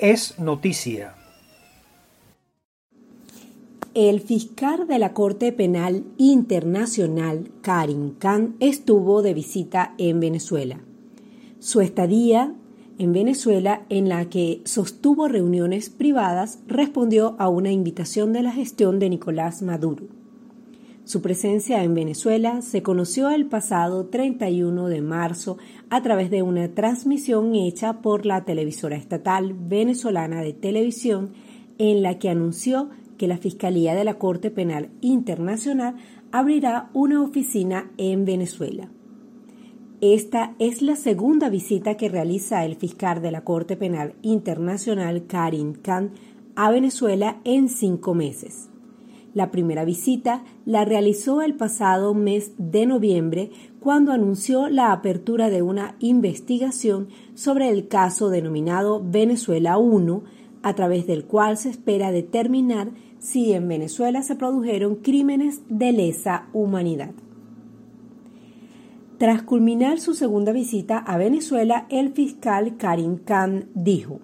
es noticia. El fiscal de la Corte Penal Internacional, Karim Khan, estuvo de visita en Venezuela. Su estadía en Venezuela, en la que sostuvo reuniones privadas, respondió a una invitación de la gestión de Nicolás Maduro. Su presencia en Venezuela se conoció el pasado 31 de marzo a través de una transmisión hecha por la televisora estatal venezolana de televisión en la que anunció que la Fiscalía de la Corte Penal Internacional abrirá una oficina en Venezuela. Esta es la segunda visita que realiza el fiscal de la Corte Penal Internacional, Karim Khan, a Venezuela en cinco meses. La primera visita la realizó el pasado mes de noviembre cuando anunció la apertura de una investigación sobre el caso denominado Venezuela 1, a través del cual se espera determinar si en Venezuela se produjeron crímenes de lesa humanidad. Tras culminar su segunda visita a Venezuela, el fiscal Karim Khan dijo,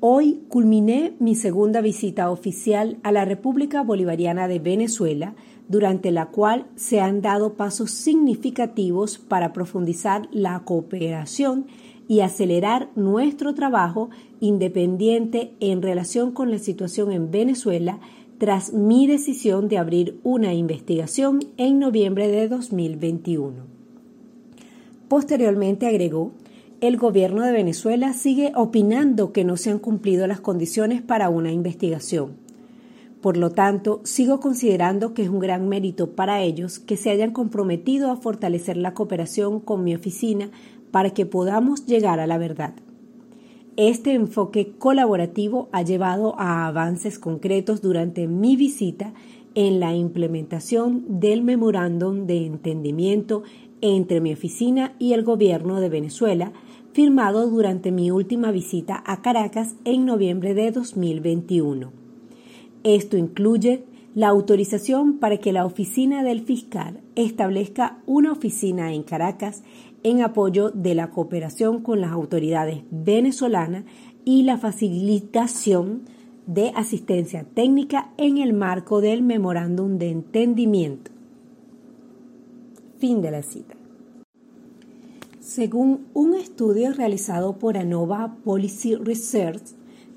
Hoy culminé mi segunda visita oficial a la República Bolivariana de Venezuela, durante la cual se han dado pasos significativos para profundizar la cooperación y acelerar nuestro trabajo independiente en relación con la situación en Venezuela tras mi decisión de abrir una investigación en noviembre de 2021. Posteriormente agregó, el gobierno de Venezuela sigue opinando que no se han cumplido las condiciones para una investigación. Por lo tanto, sigo considerando que es un gran mérito para ellos que se hayan comprometido a fortalecer la cooperación con mi oficina para que podamos llegar a la verdad. Este enfoque colaborativo ha llevado a avances concretos durante mi visita en la implementación del memorándum de entendimiento entre mi oficina y el gobierno de Venezuela, firmado durante mi última visita a Caracas en noviembre de 2021. Esto incluye la autorización para que la oficina del fiscal establezca una oficina en Caracas en apoyo de la cooperación con las autoridades venezolanas y la facilitación de asistencia técnica en el marco del memorándum de entendimiento. Fin de la cita. Según un estudio realizado por ANOVA Policy Research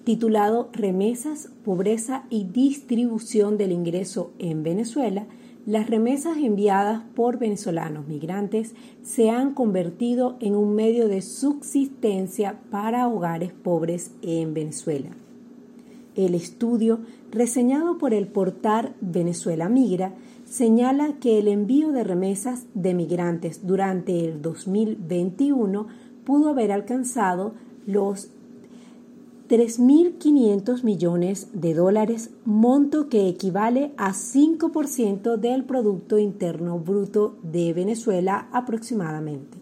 titulado Remesas, Pobreza y Distribución del Ingreso en Venezuela, las remesas enviadas por venezolanos migrantes se han convertido en un medio de subsistencia para hogares pobres en Venezuela. El estudio, reseñado por el portal Venezuela Migra, señala que el envío de remesas de migrantes durante el 2021 pudo haber alcanzado los 3.500 millones de dólares, monto que equivale a 5% del Producto Interno Bruto de Venezuela aproximadamente.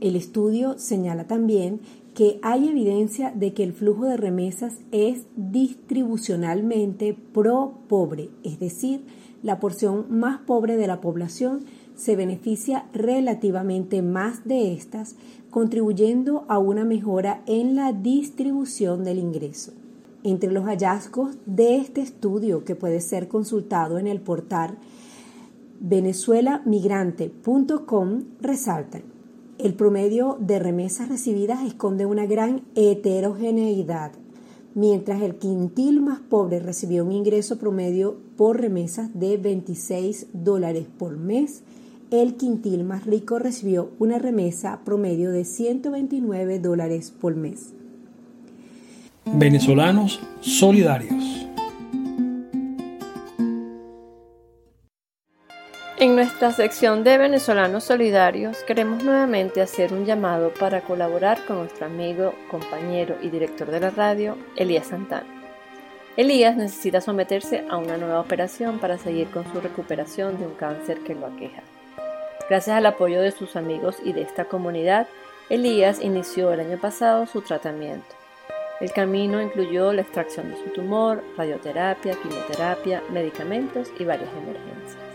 El estudio señala también que hay evidencia de que el flujo de remesas es distribucionalmente pro-pobre, es decir, la porción más pobre de la población se beneficia relativamente más de estas, contribuyendo a una mejora en la distribución del ingreso. Entre los hallazgos de este estudio, que puede ser consultado en el portal venezuelamigrante.com, resaltan el promedio de remesas recibidas esconde una gran heterogeneidad mientras el quintil más pobre recibió un ingreso promedio por remesas de 26 dólares por mes, el quintil más rico recibió una remesa promedio de 129 dólares por mes. Venezolanos solidarios. En nuestra sección de Venezolanos Solidarios queremos nuevamente hacer un llamado para colaborar con nuestro amigo, compañero y director de la radio, Elías Santana. Elías necesita someterse a una nueva operación para seguir con su recuperación de un cáncer que lo aqueja. Gracias al apoyo de sus amigos y de esta comunidad, Elías inició el año pasado su tratamiento. El camino incluyó la extracción de su tumor, radioterapia, quimioterapia, medicamentos y varias emergencias.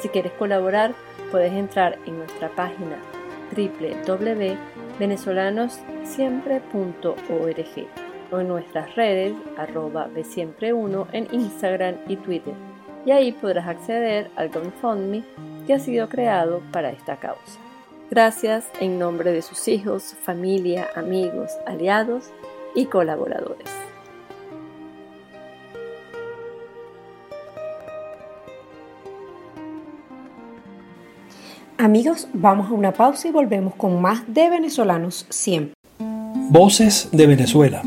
Si quieres colaborar, puedes entrar en nuestra página www.venezolanossiempre.org o en nuestras redes arroba besiempre1 en Instagram y Twitter. Y ahí podrás acceder al GoFundMe que ha sido creado para esta causa. Gracias en nombre de sus hijos, familia, amigos, aliados y colaboradores. Amigos, vamos a una pausa y volvemos con más de venezolanos siempre. Voces de Venezuela.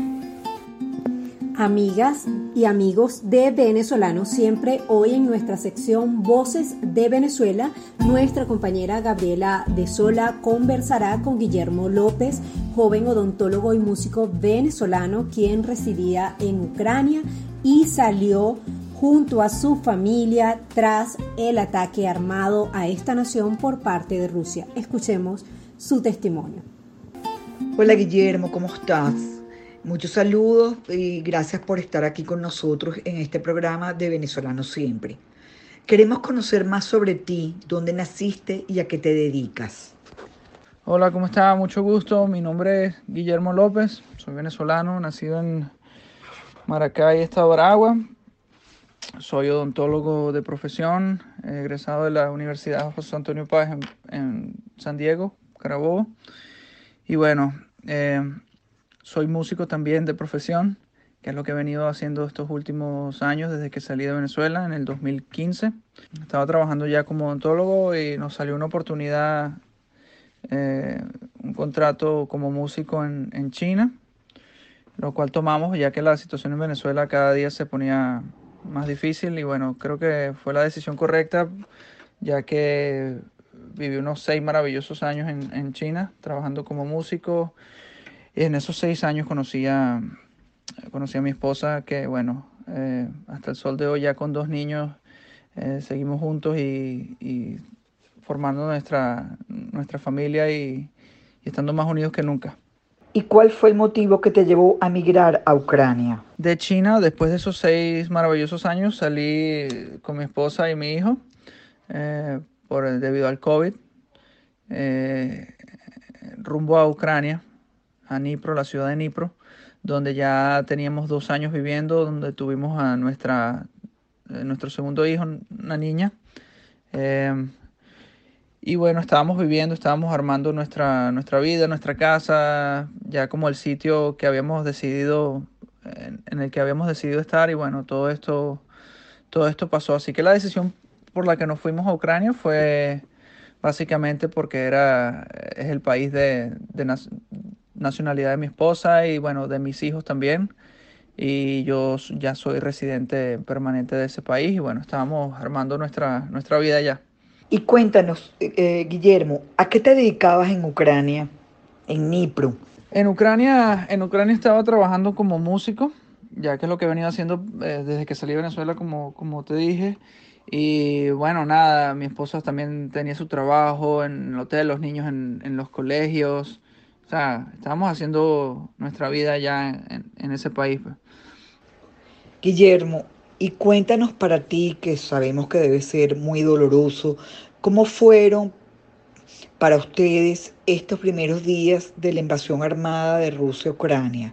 Amigas y amigos de Venezolanos Siempre, hoy en nuestra sección Voces de Venezuela, nuestra compañera Gabriela de Sola conversará con Guillermo López, joven odontólogo y músico venezolano, quien residía en Ucrania y salió junto a su familia tras el ataque armado a esta nación por parte de Rusia. Escuchemos su testimonio. Hola Guillermo, ¿cómo estás? Muchos saludos y gracias por estar aquí con nosotros en este programa de Venezolanos Siempre. Queremos conocer más sobre ti, dónde naciste y a qué te dedicas. Hola, ¿cómo está? Mucho gusto. Mi nombre es Guillermo López, soy venezolano, nacido en Maracay, Estado de Aragua. Soy odontólogo de profesión, egresado de la Universidad José Antonio Páez en, San Diego, Carabobo. Y bueno, eh, soy músico también de profesión, que es lo que he venido haciendo estos últimos años desde que salí de Venezuela en el 2015. Estaba trabajando ya como odontólogo y nos salió una oportunidad, eh, un contrato como músico en China, lo cual tomamos ya que la situación en Venezuela cada día se ponía más difícil y bueno, creo que fue la decisión correcta ya que viví unos seis maravillosos años en, en China trabajando como músico y en esos seis años conocí a, conocí a mi esposa que, bueno, eh, hasta el sol de hoy ya con dos niños eh, seguimos juntos y, y, formando nuestra, nuestra familia y, y estando más unidos que nunca. ¿Y cuál fue el motivo que te llevó a migrar a Ucrania? De China, después de esos seis maravillosos años, salí con mi esposa y mi hijo eh, por, debido al COVID, eh, rumbo a Ucrania a Nipro, la ciudad de Nipro, donde ya teníamos dos años viviendo, donde tuvimos a nuestra, eh, nuestro segundo hijo, una niña. Y bueno, estábamos viviendo, estábamos armando nuestra, nuestra vida, nuestra casa, ya como el sitio que habíamos decidido, en, el que habíamos decidido estar. Y bueno, todo esto, todo esto pasó. Así que la decisión por la que nos fuimos a Ucrania fue básicamente porque era, es el país de, de, nacionalidad de mi esposa y bueno, de mis hijos también. Y yo ya soy residente permanente de ese país y bueno, estábamos armando nuestra, nuestra vida allá. Y cuéntanos, eh, Guillermo, ¿a qué te dedicabas en Ucrania, en Nipro? En Ucrania, en Ucrania estaba trabajando como músico, ya que es lo que he venido haciendo eh, desde que salí de Venezuela, como, como te dije. Y bueno, nada, mi esposa también tenía su trabajo en el hotel, los niños en, en los colegios. O sea, estábamos haciendo nuestra vida ya en, en ese país. Pues. Guillermo, y cuéntanos para ti, que sabemos que debe ser muy doloroso, ¿cómo fueron para ustedes estos primeros días de la invasión armada de Rusia a Ucrania?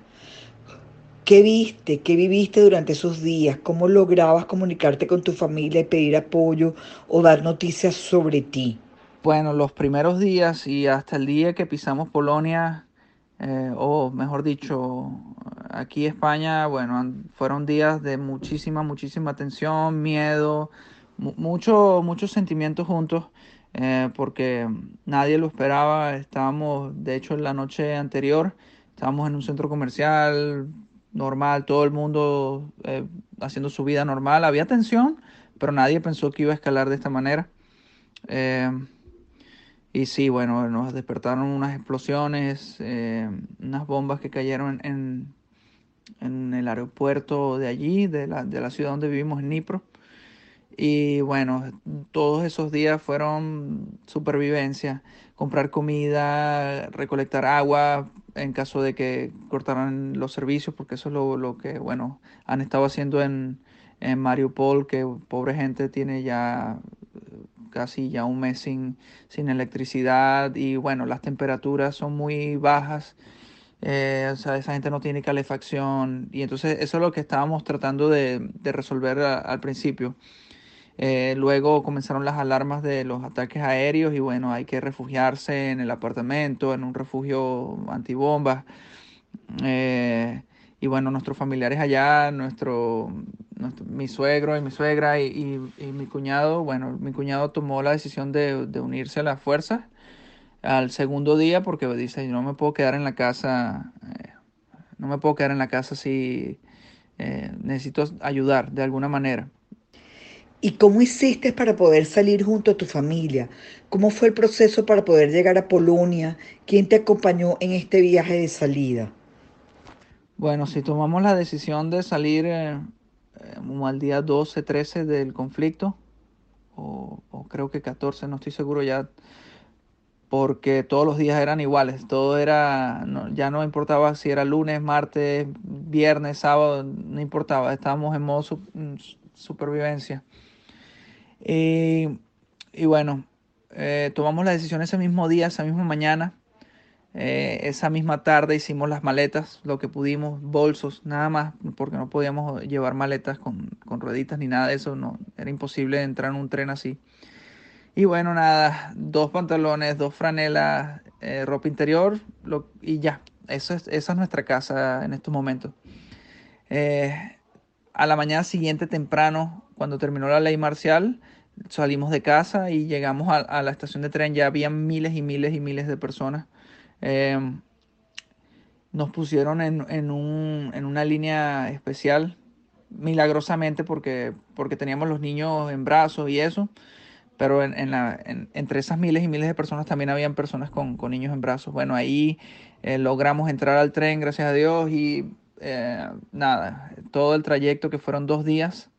¿Qué viste? ¿Qué viviste durante esos días? ¿Cómo lograbas comunicarte con tu familia y pedir apoyo o dar noticias sobre ti? Bueno, los primeros días y hasta el día que pisamos Polonia, eh, o mejor dicho, aquí España, bueno, fueron días de muchísima, muchísima tensión, miedo, mucho, muchos sentimientos juntos, eh, porque nadie lo esperaba. Estábamos, de hecho, la noche anterior, estábamos en un centro comercial normal, todo el mundo eh, haciendo su vida normal. Había tensión, pero nadie pensó que iba a escalar de esta manera. Eh, y sí, bueno, nos despertaron unas explosiones, eh, unas bombas que cayeron en, en, el aeropuerto de allí, de la, de la ciudad donde vivimos, en Nipro. Y bueno, todos esos días fueron supervivencia, comprar comida, recolectar agua en caso de que cortaran los servicios, porque eso es lo, lo que, bueno, han estado haciendo en, en Mariupol, que pobre gente tiene ya casi ya un mes sin, sin electricidad y bueno, las temperaturas son muy bajas. Eh, o sea, esa gente no tiene calefacción y entonces eso es lo que estábamos tratando de, resolver al principio. Eh, luego comenzaron las alarmas de los ataques aéreos y bueno, hay que refugiarse en el apartamento, en un refugio antibombas. Eh, y bueno, nuestros familiares allá, nuestro, mi suegro y mi suegra y, mi cuñado, bueno, mi cuñado tomó la decisión de, unirse a las fuerzas al segundo día porque dice, no me puedo quedar en la casa, eh, no me puedo quedar en la casa si eh, necesito ayudar de alguna manera. ¿Y cómo hiciste para poder salir junto a tu familia? ¿Cómo fue el proceso para poder llegar a Polonia? ¿Quién te acompañó en este viaje de salida? Bueno, si tomamos la decisión de salir eh, eh, al día 12, 13 del conflicto, o, creo que 14, no estoy seguro ya, porque todos los días eran iguales, todo era, ya no importaba si era lunes, martes, viernes, sábado, no importaba, estábamos en modo mm, supervivencia. Y, bueno, eh, tomamos la decisión ese mismo día, esa misma mañana, eh, esa misma tarde hicimos las maletas, lo que pudimos, bolsos, nada más, porque no podíamos llevar maletas con, rueditas ni nada de eso, no, era imposible entrar en un tren así. Y bueno, nada, dos pantalones, dos franelas, eh, ropa interior y ya, eso es, esa es nuestra casa en estos momentos. Eh, a la mañana siguiente temprano, cuando terminó la ley marcial, salimos de casa y llegamos a, a la estación de tren, ya había miles y miles y miles de personas Em, nos pusieron en, una línea especial, milagrosamente, porque, porque teníamos los niños en brazos y eso, pero entre esas miles y miles de personas también habían personas con, niños en brazos. Bueno, ahí eh, logramos entrar al tren, gracias a Dios, y eh, nada, todo el trayecto que fueron dos días.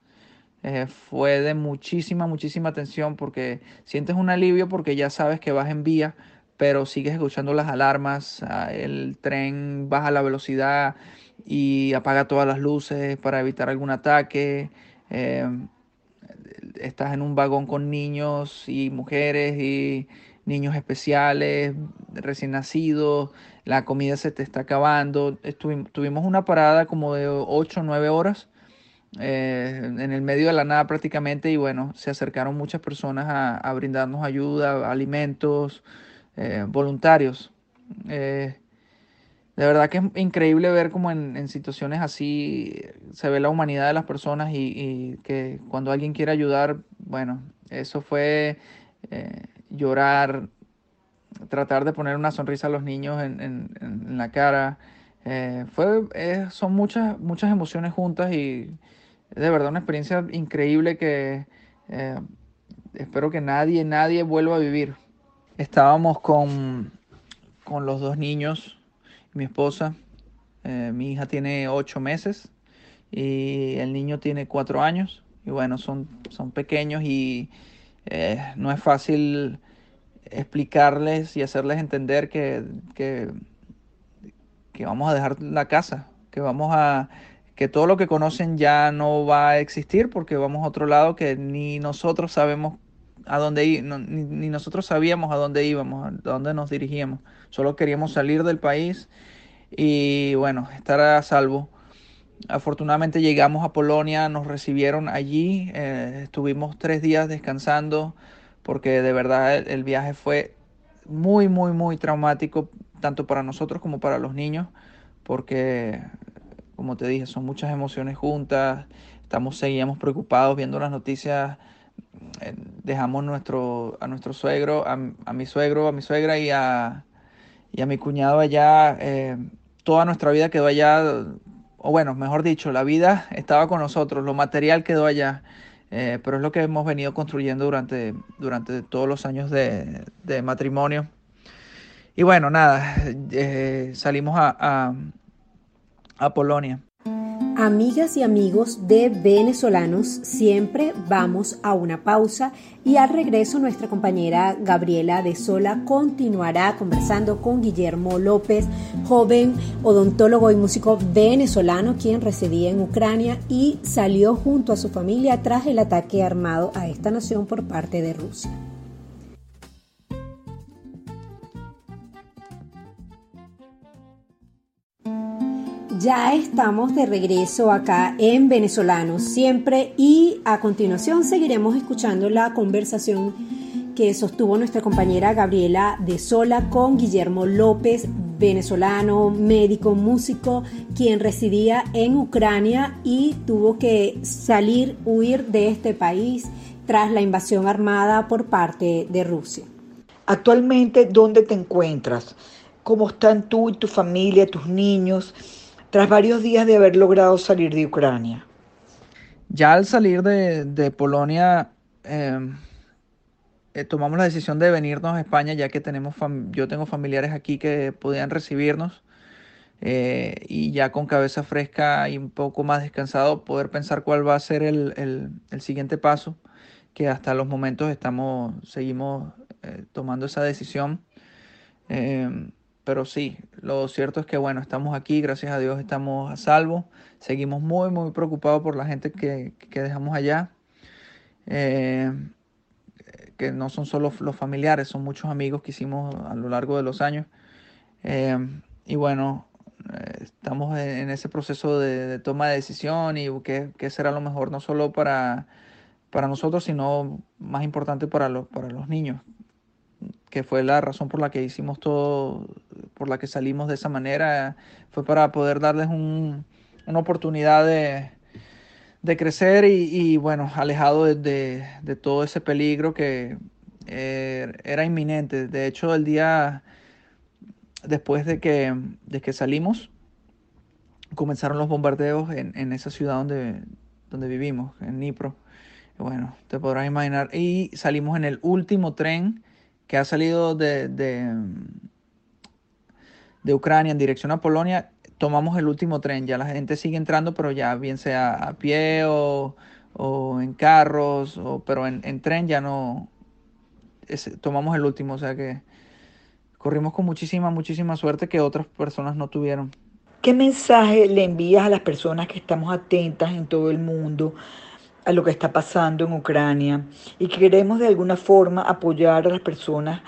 Eh, fue de muchísima, muchísima tensión porque sientes un alivio porque ya sabes que vas en vía, pero sigues escuchando las alarmas, ah, el tren baja la velocidad y apaga todas las luces para evitar algún ataque. Em, estás en un vagón con niños y mujeres y niños especiales, recién nacidos, la comida se te está acabando. tuvimos una parada como de 8 o 9 horas eh, en el medio de la nada prácticamente y bueno, se acercaron muchas personas a brindarnos ayuda, alimentos, eh, voluntarios. Eh, de verdad que es increíble ver como en, situaciones así se ve la humanidad de las personas y, que cuando alguien quiere ayudar, bueno, eso fue eh, llorar, tratar de poner una sonrisa a los niños en, la cara. fue, son muchas, muchas emociones juntas y de verdad una experiencia increíble que espero que nadie, nadie vuelva a vivir. Estábamos con, con los dos niños, mi esposa. Eh, mi hija tiene ocho meses y el niño tiene cuatro años. Y bueno, son, son pequeños y eh, no es fácil explicarles y hacerles entender que, que, que, vamos a dejar la casa, que vamos a que todo lo que conocen ya no va a existir porque vamos a otro lado que ni nosotros sabemos a dónde ir, ni, nosotros sabíamos a dónde íbamos, a dónde nos dirigíamos. Solo queríamos salir del país y bueno, estar a salvo. Afortunadamente llegamos a Polonia, nos recibieron allí, eh, estuvimos tres días descansando porque de verdad el, viaje fue muy, muy, muy traumático, tanto para nosotros como para los niños, porque, como te dije, son muchas emociones juntas, estamos, seguíamos preocupados viendo las noticias dejamos nuestro, a nuestro suegro, a, mi suegro, a mi suegra y a, y a mi cuñado allá. Eh, toda nuestra vida quedó allá, o bueno, mejor dicho, la vida estaba con nosotros, lo material quedó allá. Eh, pero es lo que hemos venido construyendo durante, durante todos los años de, matrimonio. Y bueno, nada, salimos a, a, a Polonia. Amigas y amigos de venezolanos, siempre vamos a una pausa y al regreso nuestra compañera Gabriela de Sola continuará conversando con Guillermo López, joven odontólogo y músico venezolano quien residía en Ucrania y salió junto a su familia tras el ataque armado a esta nación por parte de Rusia. Ya estamos de regreso acá en Venezolanos siempre y a continuación seguiremos escuchando la conversación que sostuvo nuestra compañera Gabriela de Sola con Guillermo López, venezolano, médico, músico, quien residía en Ucrania y tuvo que salir, huir de este país tras la invasión armada por parte de Rusia. Actualmente, ¿dónde te encuentras? ¿Cómo están tú y tu familia, tus niños? Tras varios días de haber logrado salir de Ucrania? Ya al salir de, Polonia, em, eh, tomamos la decisión de venirnos a España, ya que tenemos yo tengo familiares aquí que podían recibirnos. Eh, y ya con cabeza fresca y un poco más descansado, poder pensar cuál va a ser el, siguiente paso, que hasta los momentos estamos, seguimos eh, tomando esa decisión. Pero sí, lo cierto es que bueno, estamos aquí, gracias a Dios estamos a salvo. Seguimos muy, muy preocupados por la gente que, dejamos allá. Eh, que no son solo los familiares, son muchos amigos que hicimos a lo largo de los años. Eh, y bueno, eh, estamos en ese proceso de, toma de decisión y qué, será lo mejor no solo para, para nosotros, sino más importante para para los niños, que fue la razón por la que hicimos todo, por la que salimos de esa manera, fue para poder darles una oportunidad de, crecer y, bueno, alejado de, todo ese peligro que eh, era inminente. De hecho, el día después de que, de que salimos, comenzaron los bombardeos en, esa ciudad donde, donde vivimos, en Nipro. Bueno, te podrás imaginar. Y salimos en el último tren que ha salido de, de, Ucrania en dirección a Polonia, tomamos el último tren. Ya la gente sigue entrando, pero ya bien sea a pie o, en carros, o, pero en, tren ya no tomamos el último. O sea que corrimos con muchísima, muchísima suerte que otras personas no tuvieron. ¿Qué mensaje le envías a las personas que estamos atentas en todo el mundo a lo que está pasando en Ucrania y queremos de alguna forma apoyar a las personas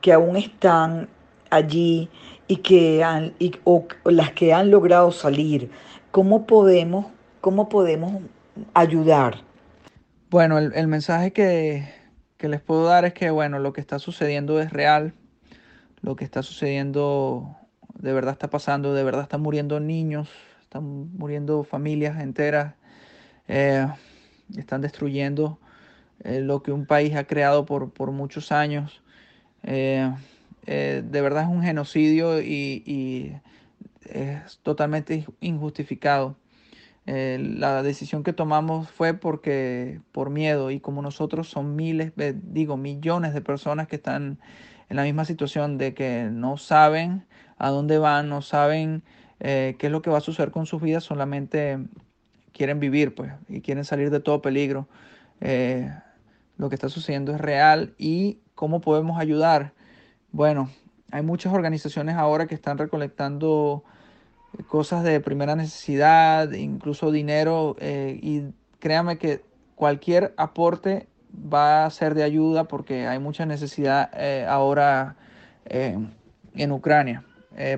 que aún están allí y que han, o, las que han logrado salir. ¿Cómo podemos, cómo podemos ayudar? Bueno, el, mensaje que, que les puedo dar es que, bueno, lo que está sucediendo es real, lo que está sucediendo de verdad está pasando, de verdad están muriendo niños, están muriendo familias enteras. Eh, están destruyendo eh, lo que un país ha creado por, muchos años. Eh, eh, de verdad es un genocidio y, es totalmente injustificado. la decisión que tomamos fue porque por miedo y como nosotros son miles, digo millones de personas que están en la misma situación de que no saben a dónde van, no saben qué es lo que va a suceder con sus vidas, solamente quieren vivir, pues, y quieren salir de todo peligro. Eh, lo que está sucediendo es real y cómo podemos ayudar. Bueno, hay muchas organizaciones ahora que están recolectando eh, cosas de primera necesidad, incluso dinero, eh, y créame que cualquier aporte va a ser de ayuda porque hay mucha necesidad ahora en Ucrania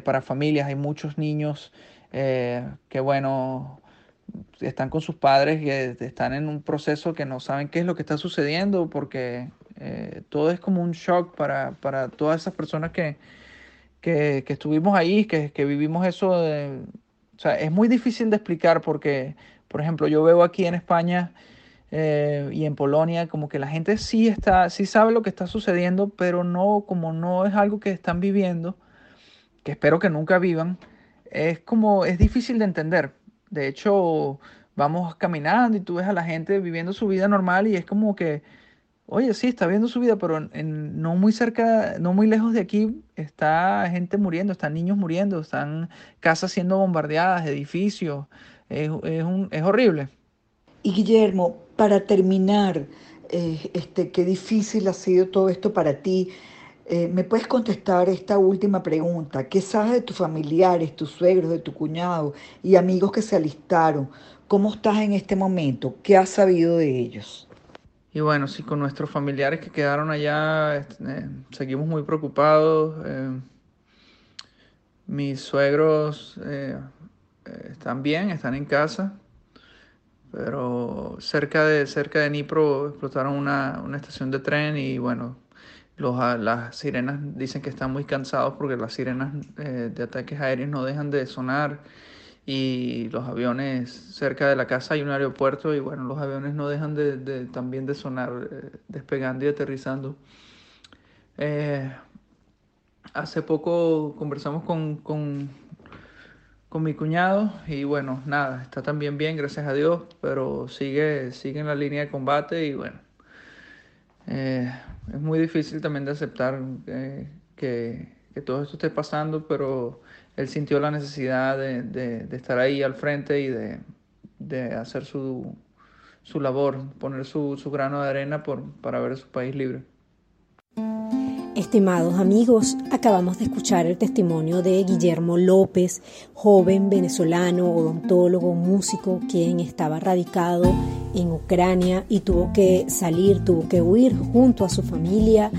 para familias. Hay muchos niños que, bueno, están con sus padres y están en un proceso que no saben qué es lo que está sucediendo porque eh, todo es como un shock para, todas esas personas que, que, estuvimos ahí, que, que vivimos eso. o sea, es muy difícil de explicar porque, por ejemplo, yo veo aquí en España eh, y en Polonia como que la gente sí está, sí sabe lo que está sucediendo, pero no, como no es algo que están viviendo, que espero que nunca vivan, es como, es difícil de entender. De hecho, vamos caminando y tú ves a la gente viviendo su vida normal y es como que, oye, sí, está viviendo su vida, pero en, no muy cerca, no muy lejos de aquí está gente muriendo, están niños muriendo, están casas siendo bombardeadas, edificios, es, un, es horrible. Y Guillermo, para terminar, eh, este, qué difícil ha sido todo esto para ti. Eh, ¿Me puedes contestar esta última pregunta? ¿Qué sabes de tus familiares, tus suegros, de tu cuñado y amigos que se alistaron? ¿Cómo estás en este momento? ¿Qué has sabido de ellos? Y bueno, sí, con nuestros familiares que quedaron allá, este, seguimos muy preocupados. Eh, mis suegros están bien, están en casa pero cerca de, cerca de Nipro explotaron una, una estación de tren y bueno, los, ah, las sirenas dicen que están muy cansados porque las sirenas eh, de ataques aéreos no dejan de sonar y los aviones cerca de la casa hay un aeropuerto y bueno, los aviones no dejan de, también de sonar eh, despegando y aterrizando. Eh, hace poco conversamos con, con con mi cuñado y bueno, nada, está también bien, gracias a Dios, pero sigue, sigue en la línea de combate y bueno, eh, es muy difícil también de aceptar eh, que, todo esto esté pasando, pero él sintió la necesidad de, estar ahí al frente y de, hacer su, su labor, poner su, su grano de arena por, para ver su país libre. Estimados amigos, acabamos de escuchar el testimonio de Guillermo López, joven venezolano, odontólogo, músico, quien estaba radicado en Ucrania y tuvo que salir, tuvo que huir junto a su familia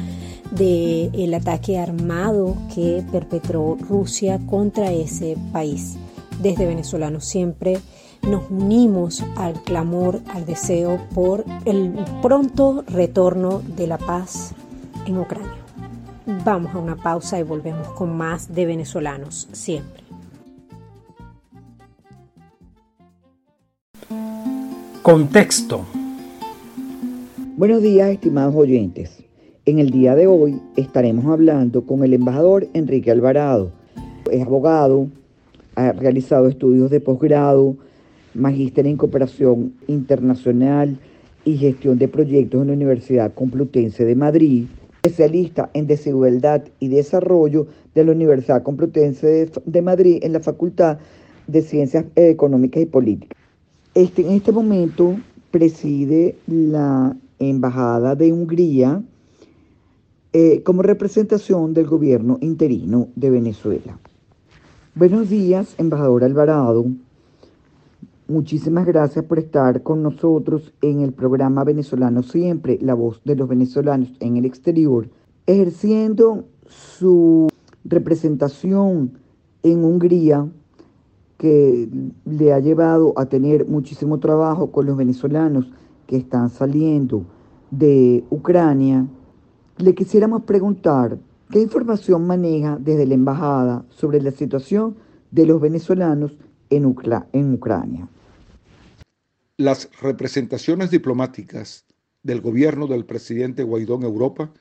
del ataque armado que perpetró Rusia contra ese país. Desde venezolanos siempre nos unimos al clamor, al deseo por el pronto retorno de la paz en Ucrania. Vamos a una pausa y volvemos con más de venezolanos siempre. Contexto. Buenos días, estimados oyentes. En el día de hoy estaremos hablando con el embajador Enrique Alvarado. Es abogado, ha realizado estudios de posgrado, magíster en cooperación internacional y gestión de proyectos en la Universidad Complutense de Madrid especialista en desigualdad y desarrollo de la Universidad Complutense de, Madrid en la Facultad de Ciencias Económicas y Políticas. Este, en este momento preside la Embajada de Hungría eh, como representación del gobierno interino de Venezuela. Buenos días, embajador Alvarado. Muchísimas gracias por estar con nosotros en el programa Venezolano Siempre, la voz de los venezolanos en el exterior, ejerciendo su representación en Hungría, que le ha llevado a tener muchísimo trabajo con los venezolanos que están saliendo de Ucrania. Le quisiéramos preguntar qué información maneja desde la embajada sobre la situación de los venezolanos en, en Ucrania. Las representaciones diplomáticas del gobierno del presidente Guaidó en Europa,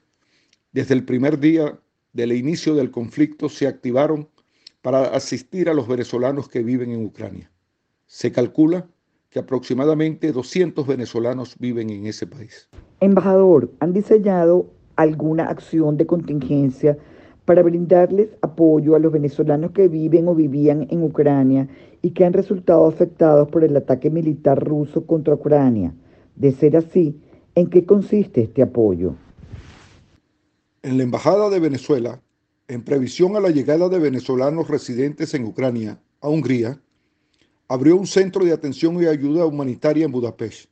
desde el primer día del inicio del conflicto, se activaron para asistir a los venezolanos que viven en Ucrania. Se calcula que aproximadamente 200 venezolanos viven en ese país. Embajador, ¿han diseñado alguna acción de contingencia para brindarles apoyo a los venezolanos que viven o vivían en Ucrania y que han resultado afectados por el ataque militar ruso contra Ucrania. De ser así, ¿en qué consiste este apoyo? En la Embajada de Venezuela, en previsión a la llegada de venezolanos residentes en Ucrania a Hungría, abrió un centro de atención y ayuda humanitaria en Budapest,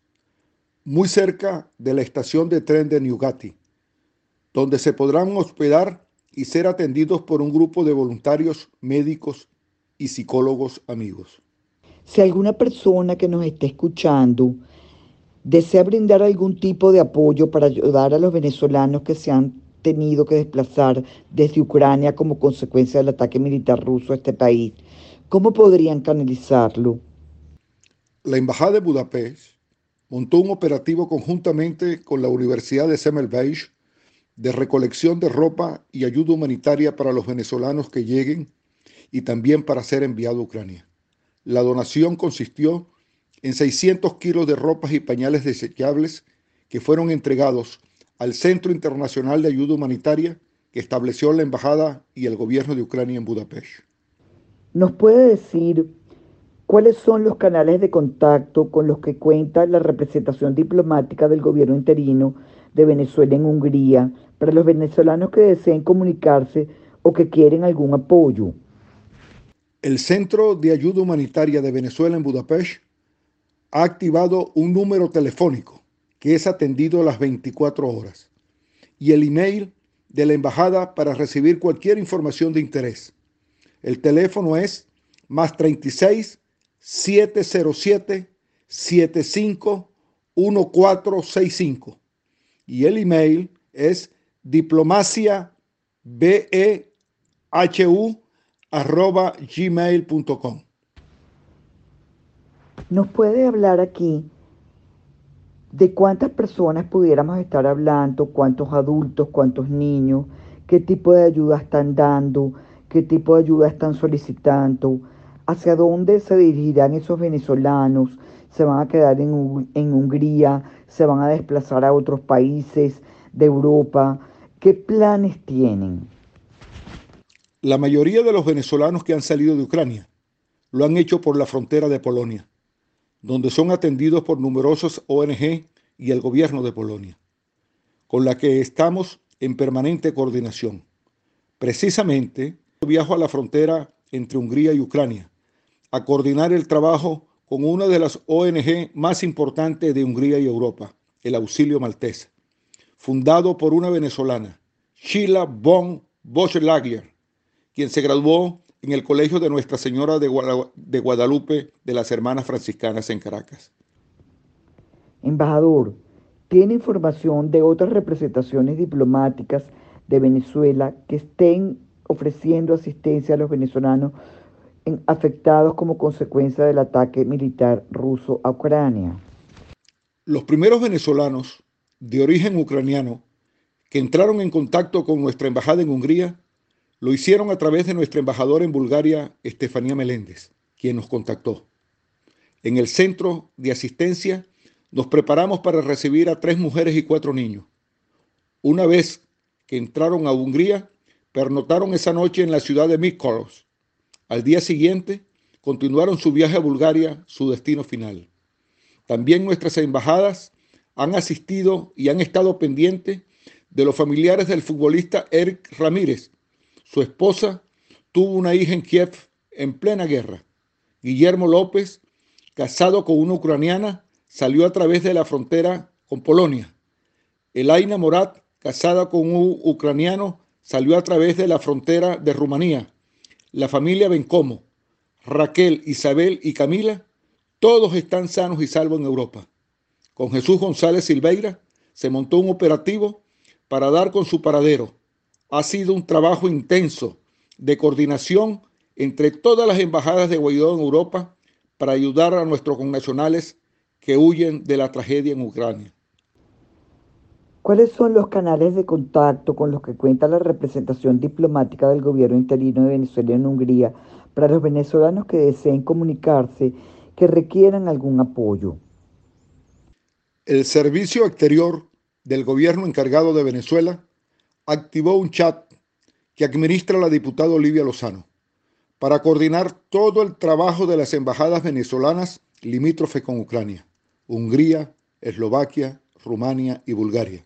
muy cerca de la estación de tren de Newgati, donde se podrán hospedar y ser atendidos por un grupo de voluntarios médicos y psicólogos amigos. Si alguna persona que nos esté escuchando desea brindar algún tipo de apoyo para ayudar a los venezolanos que se han tenido que desplazar desde Ucrania como consecuencia del ataque militar ruso a este país, ¿cómo podrían canalizarlo? La Embajada de Budapest montó un operativo conjuntamente con la Universidad de Semmelweis de recolección de ropa y ayuda humanitaria para los venezolanos que lleguen y también para ser enviado a Ucrania. La donación consistió en 600 kilos de ropas y pañales desechables que fueron entregados al Centro Internacional de Ayuda Humanitaria que estableció la Embajada y el Gobierno de Ucrania en Budapest. ¿Nos puede decir ¿Cuáles son los canales de contacto con los que cuenta la representación diplomática del gobierno interino de Venezuela en Hungría para los venezolanos que deseen comunicarse o que quieren algún apoyo? El Centro de Ayuda Humanitaria de Venezuela en Budapest ha activado un número telefónico que es atendido las 24 horas y el email de la embajada para recibir cualquier información de interés. El teléfono es más 36 707 75 1465 y el email es diplomacia arroba gmail.com. ¿Nos puede hablar aquí de cuántas personas pudiéramos estar hablando, cuántos adultos, cuántos niños, qué tipo de ayuda están dando, qué tipo de ayuda están solicitando, hacia dónde se dirigirán esos venezolanos, se van a quedar en, Hungría, se van a desplazar a otros países de Europa, qué planes tienen? La mayoría de los venezolanos que han salido de Ucrania lo han hecho por la frontera de Polonia, donde son atendidos por numerosos ONG y el gobierno de Polonia, con la que estamos en permanente coordinación. Precisamente, viajo a la frontera entre Hungría y Ucrania a coordinar el trabajo con una de las ONG más importantes de Hungría y Europa, el Auxilio Maltés, fundado por una venezolana, Sheila von Boschlager, quien se graduó en el Colegio de Nuestra Señora de Guadalupe de las Hermanas Franciscanas en Caracas. Embajador, ¿tiene información de otras representaciones diplomáticas de Venezuela que estén ofreciendo asistencia a los venezolanos afectados como consecuencia del ataque militar ruso a Ucrania? Los primeros venezolanos de origen ucraniano que entraron en contacto con nuestra embajada en Hungría lo hicieron a través de nuestra embajadora en Bulgaria, Estefanía Meléndez, quien nos contactó. En el centro de asistencia nos preparamos para recibir a tres mujeres y cuatro niños. Una vez que entraron a Hungría, pernotaron esa noche en la ciudad de Mykolos. Al día siguiente, continuaron su viaje a Bulgaria, su destino final. También nuestras embajadas han asistido y han estado pendientes de los familiares del futbolista Eric Ramírez, su esposa tuvo una hija en Kiev en plena guerra. Guillermo López, casado con una ucraniana, salió a través de la frontera con Polonia. Elaina Morat, casada con un ucraniano, salió a través de la frontera de Rumanía. La familia Bencomo, Raquel, Isabel y Camila, todos están sanos y salvos en Europa. Con Jesús González Silveira se montó un operativo para dar con su paradero ha sido un trabajo intenso de coordinación entre todas las embajadas de Guaidó en Europa para ayudar a nuestros connacionales que huyen de la tragedia en Ucrania. ¿Cuáles son los canales de contacto con los que cuenta la representación diplomática del gobierno interino de Venezuela en Hungría para los venezolanos que deseen comunicarse, que requieran algún apoyo? El Servicio Exterior del Gobierno encargado de Venezuela activó un chat que administra la diputada Olivia Lozano para coordinar todo el trabajo de las embajadas venezolanas limítrofe con Ucrania, Hungría, Eslovaquia, Rumania y Bulgaria.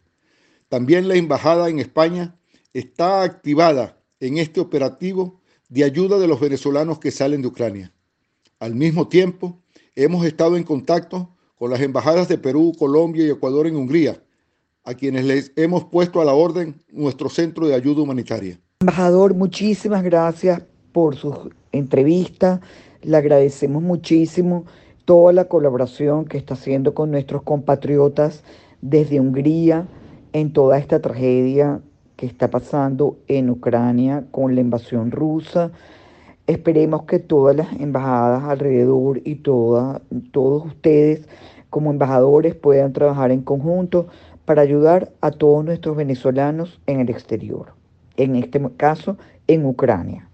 También la embajada en España está activada en este operativo de ayuda de los venezolanos que salen de Ucrania. Al mismo tiempo, hemos estado en contacto con las embajadas de Perú, Colombia y Ecuador en Hungría a quienes les hemos puesto a la orden nuestro centro de ayuda humanitaria. Embajador, muchísimas gracias por su entrevista. Le agradecemos muchísimo toda la colaboración que está haciendo con nuestros compatriotas desde Hungría en toda esta tragedia que está pasando en Ucrania con la invasión rusa. Esperemos que todas las embajadas alrededor y todos ustedes como embajadores puedan trabajar en conjunto para ayudar a todos nuestros venezolanos en el exterior, en este caso en Ucrania.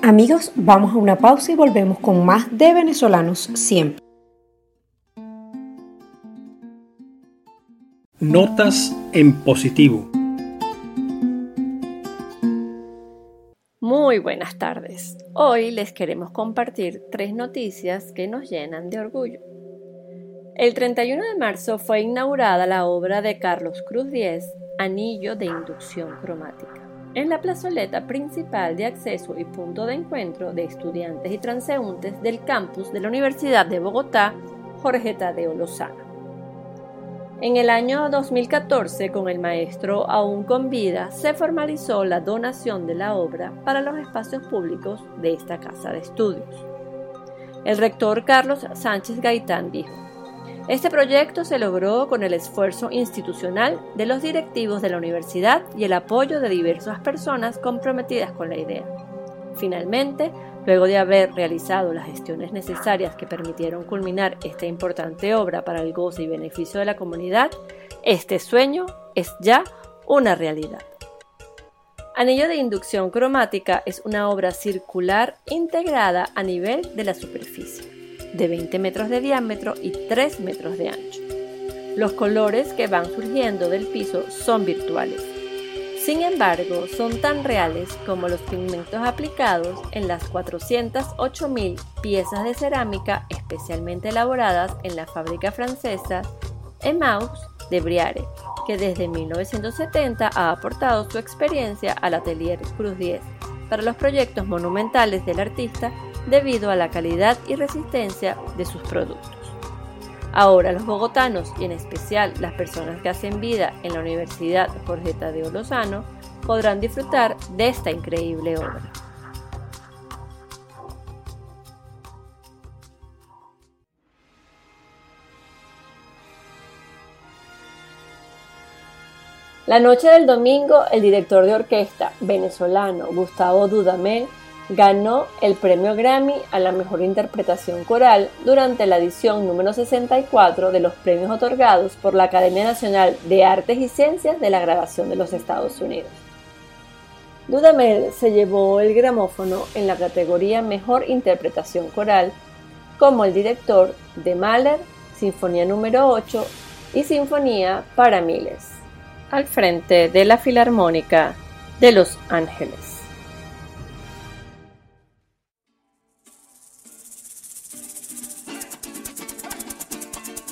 Amigos, vamos a una pausa y volvemos con más de venezolanos siempre. Notas en positivo. Muy buenas tardes. Hoy les queremos compartir tres noticias que nos llenan de orgullo. El 31 de marzo fue inaugurada la obra de Carlos Cruz Diez, Anillo de Inducción Cromática, en la plazoleta principal de acceso y punto de encuentro de estudiantes y transeúntes del campus de la Universidad de Bogotá, Jorge Tadeo Lozano. En el año 2014, con el maestro aún con vida, se formalizó la donación de la obra para los espacios públicos de esta casa de estudios. El rector Carlos Sánchez Gaitán dijo, este proyecto se logró con el esfuerzo institucional de los directivos de la universidad y el apoyo de diversas personas comprometidas con la idea. Finalmente, Luego de haber realizado las gestiones necesarias que permitieron culminar esta importante obra para el goce y beneficio de la comunidad, este sueño es ya una realidad. Anillo de inducción cromática es una obra circular integrada a nivel de la superficie, de 20 metros de diámetro y 3 metros de ancho. Los colores que van surgiendo del piso son virtuales sin embargo, son tan reales como los pigmentos aplicados en las 408.000 piezas de cerámica especialmente elaboradas en la fábrica francesa Emaus de Briare, que desde 1970 ha aportado su experiencia al atelier Cruz 10 para los proyectos monumentales del artista debido a la calidad y resistencia de sus productos. Ahora los bogotanos y en especial las personas que hacen vida en la Universidad Jorge Tadeo Lozano podrán disfrutar de esta increíble obra. La noche del domingo, el director de orquesta venezolano Gustavo Dudamel ganó el premio Grammy a la mejor interpretación coral durante la edición número 64 de los premios otorgados por la Academia Nacional de Artes y Ciencias de la Grabación de los Estados Unidos. Dudamel se llevó el gramófono en la categoría Mejor Interpretación Coral como el director de Mahler, Sinfonía número 8 y Sinfonía para Miles, al frente de la Filarmónica de Los Ángeles.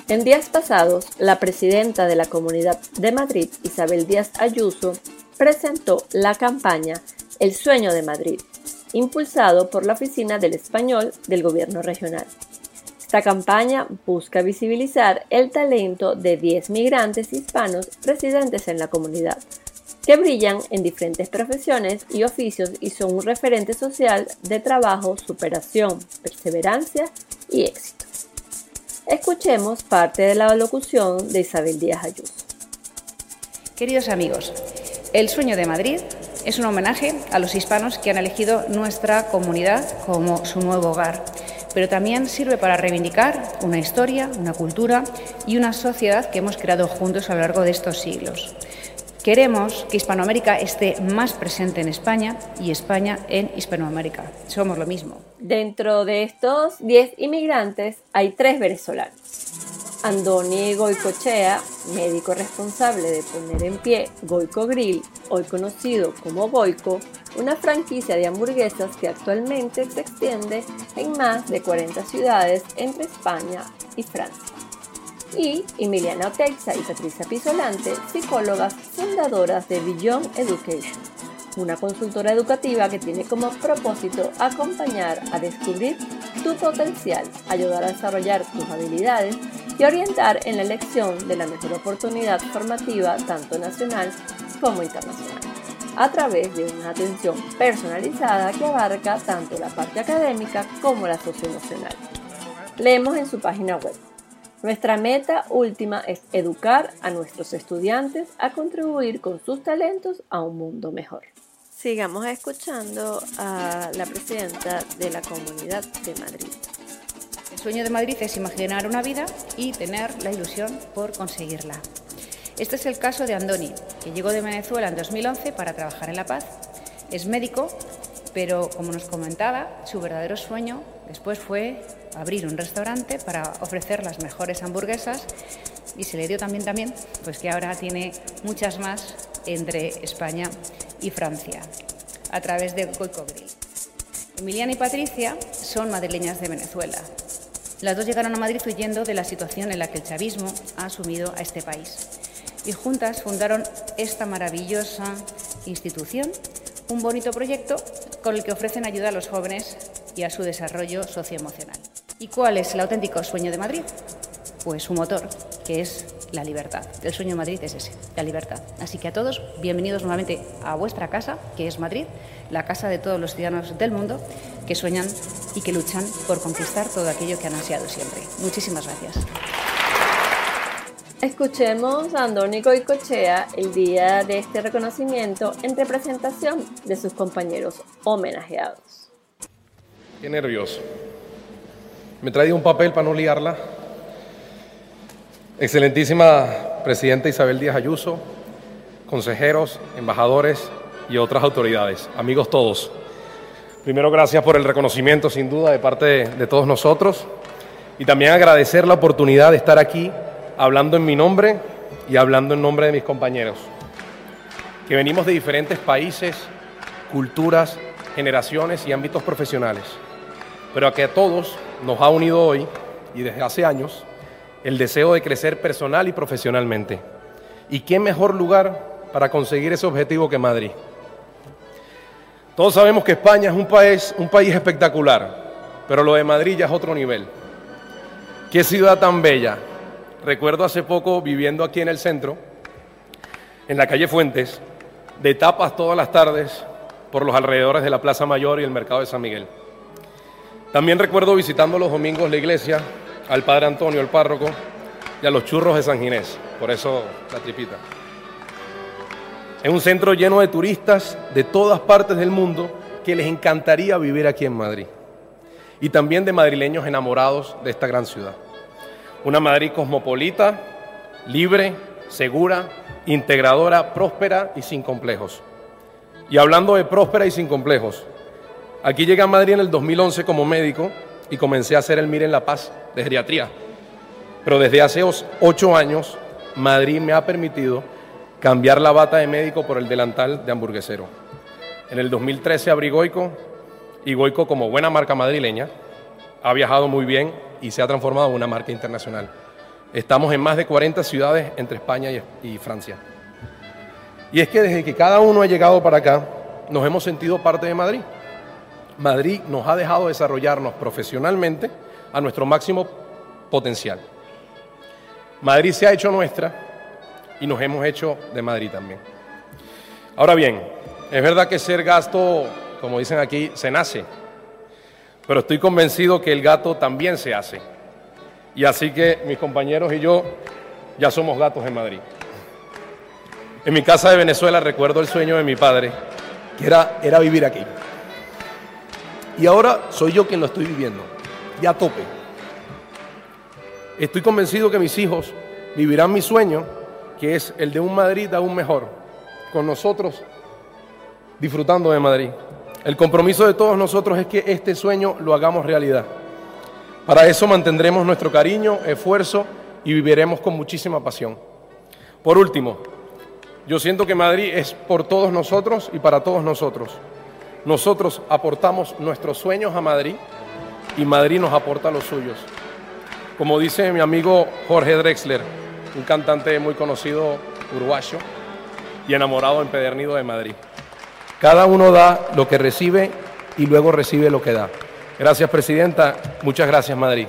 En días pasados, la presidenta de la Comunidad de Madrid, Isabel Díaz Ayuso, presentó la campaña El Sueño de Madrid, impulsado por la Oficina del Español del Gobierno Regional. Esta campaña busca visibilizar el talento de 10 migrantes hispanos residentes en la comunidad, que brillan en diferentes profesiones y oficios y son un referente social de trabajo, superación, perseverancia y éxito. Escuchemos parte de la locución de Isabel Díaz Ayuso. Queridos amigos, El Sueño de Madrid es un homenaje a los hispanos que han elegido nuestra comunidad como su nuevo hogar, pero también sirve para reivindicar una historia, una cultura y una sociedad que hemos creado juntos a lo largo de estos siglos. Queremos que Hispanoamérica esté más presente en España y España en Hispanoamérica. Somos lo mismo. Dentro de estos 10 inmigrantes hay tres venezolanos. Andoni Goicochea, médico responsable de poner en pie Goico Grill, hoy conocido como Goico, una franquicia de hamburguesas que actualmente se extiende en más de 40 ciudades entre España y Francia y Emiliana Oteiza y Patricia Pisolante, psicólogas fundadoras de Beyond Education, una consultora educativa que tiene como propósito acompañar a descubrir tu potencial, ayudar a desarrollar tus habilidades y orientar en la elección de la mejor oportunidad formativa tanto nacional como internacional, a través de una atención personalizada que abarca tanto la parte académica como la socioemocional. Leemos en su página web nuestra meta última es educar a nuestros estudiantes a contribuir con sus talentos a un mundo mejor. Sigamos escuchando a la presidenta de la Comunidad de Madrid. El sueño de Madrid es imaginar una vida y tener la ilusión por conseguirla. Este es el caso de Andoni, que llegó de Venezuela en 2011 para trabajar en La Paz. Es médico, pero como nos comentaba, su verdadero sueño después fue abrir un restaurante para ofrecer las mejores hamburguesas y se le dio también también pues que ahora tiene muchas más entre España y Francia a través de Goico Grill. Emiliana y Patricia son madrileñas de Venezuela. Las dos llegaron a Madrid huyendo de la situación en la que el chavismo ha asumido a este país. Y juntas fundaron esta maravillosa institución, un bonito proyecto con el que ofrecen ayuda a los jóvenes y a su desarrollo socioemocional. ¿Y cuál es el auténtico sueño de Madrid? Pues su motor, que es la libertad. El sueño de Madrid es ese, la libertad. Así que a todos, bienvenidos nuevamente a vuestra casa, que es Madrid, la casa de todos los ciudadanos del mundo que sueñan y que luchan por conquistar todo aquello que han ansiado siempre. Muchísimas gracias. Escuchemos a Andónico y Cochea el día de este reconocimiento en representación de sus compañeros homenajeados. Qué nervioso. Me he traído un papel para no liarla. Excelentísima Presidenta Isabel Díaz Ayuso, consejeros, embajadores y otras autoridades, amigos todos. Primero, gracias por el reconocimiento, sin duda, de parte de todos nosotros. Y también agradecer la oportunidad de estar aquí hablando en mi nombre y hablando en nombre de mis compañeros, que venimos de diferentes países, culturas, generaciones y ámbitos profesionales, pero a que a todos nos ha unido hoy y desde hace años el deseo de crecer personal y profesionalmente. ¿Y qué mejor lugar para conseguir ese objetivo que Madrid? Todos sabemos que España es un país, un país espectacular, pero lo de Madrid ya es otro nivel. Qué ciudad tan bella. Recuerdo hace poco viviendo aquí en el centro, en la calle Fuentes, de tapas todas las tardes por los alrededores de la Plaza Mayor y el Mercado de San Miguel. También recuerdo visitando los domingos la iglesia al Padre Antonio, el párroco, y a los churros de San Ginés, por eso la tripita. Es un centro lleno de turistas de todas partes del mundo que les encantaría vivir aquí en Madrid. Y también de madrileños enamorados de esta gran ciudad. Una Madrid cosmopolita, libre, segura, integradora, próspera y sin complejos. Y hablando de próspera y sin complejos, aquí llegué a Madrid en el 2011 como médico y comencé a hacer el MIR en La Paz de geriatría. Pero desde hace ocho años, Madrid me ha permitido cambiar la bata de médico por el delantal de hamburguesero. En el 2013 abrí Goico y Goico, como buena marca madrileña, ha viajado muy bien y se ha transformado en una marca internacional. Estamos en más de 40 ciudades entre España y, Francia. Y es que desde que cada uno ha llegado para acá, nos hemos sentido parte de Madrid. Madrid nos ha dejado desarrollarnos profesionalmente a nuestro máximo potencial. Madrid se ha hecho nuestra y nos hemos hecho de Madrid también. Ahora bien, es verdad que ser gasto, como dicen aquí, se nace, pero estoy convencido que el gato también se hace. Y así que mis compañeros y yo ya somos gatos en Madrid. En mi casa de Venezuela recuerdo el sueño de mi padre, que era, era vivir aquí. Y ahora soy yo quien lo estoy viviendo, ya tope. Estoy convencido que mis hijos vivirán mi sueño, que es el de un Madrid aún mejor, con nosotros disfrutando de Madrid. El compromiso de todos nosotros es que este sueño lo hagamos realidad. Para eso mantendremos nuestro cariño, esfuerzo y viviremos con muchísima pasión. Por último, yo siento que Madrid es por todos nosotros y para todos nosotros. Nosotros aportamos nuestros sueños a Madrid y Madrid nos aporta los suyos. Como dice mi amigo Jorge Drexler, un cantante muy conocido uruguayo y enamorado empedernido de Madrid. Cada uno da lo que recibe y luego recibe lo que da. Gracias, Presidenta. Muchas gracias, Madrid.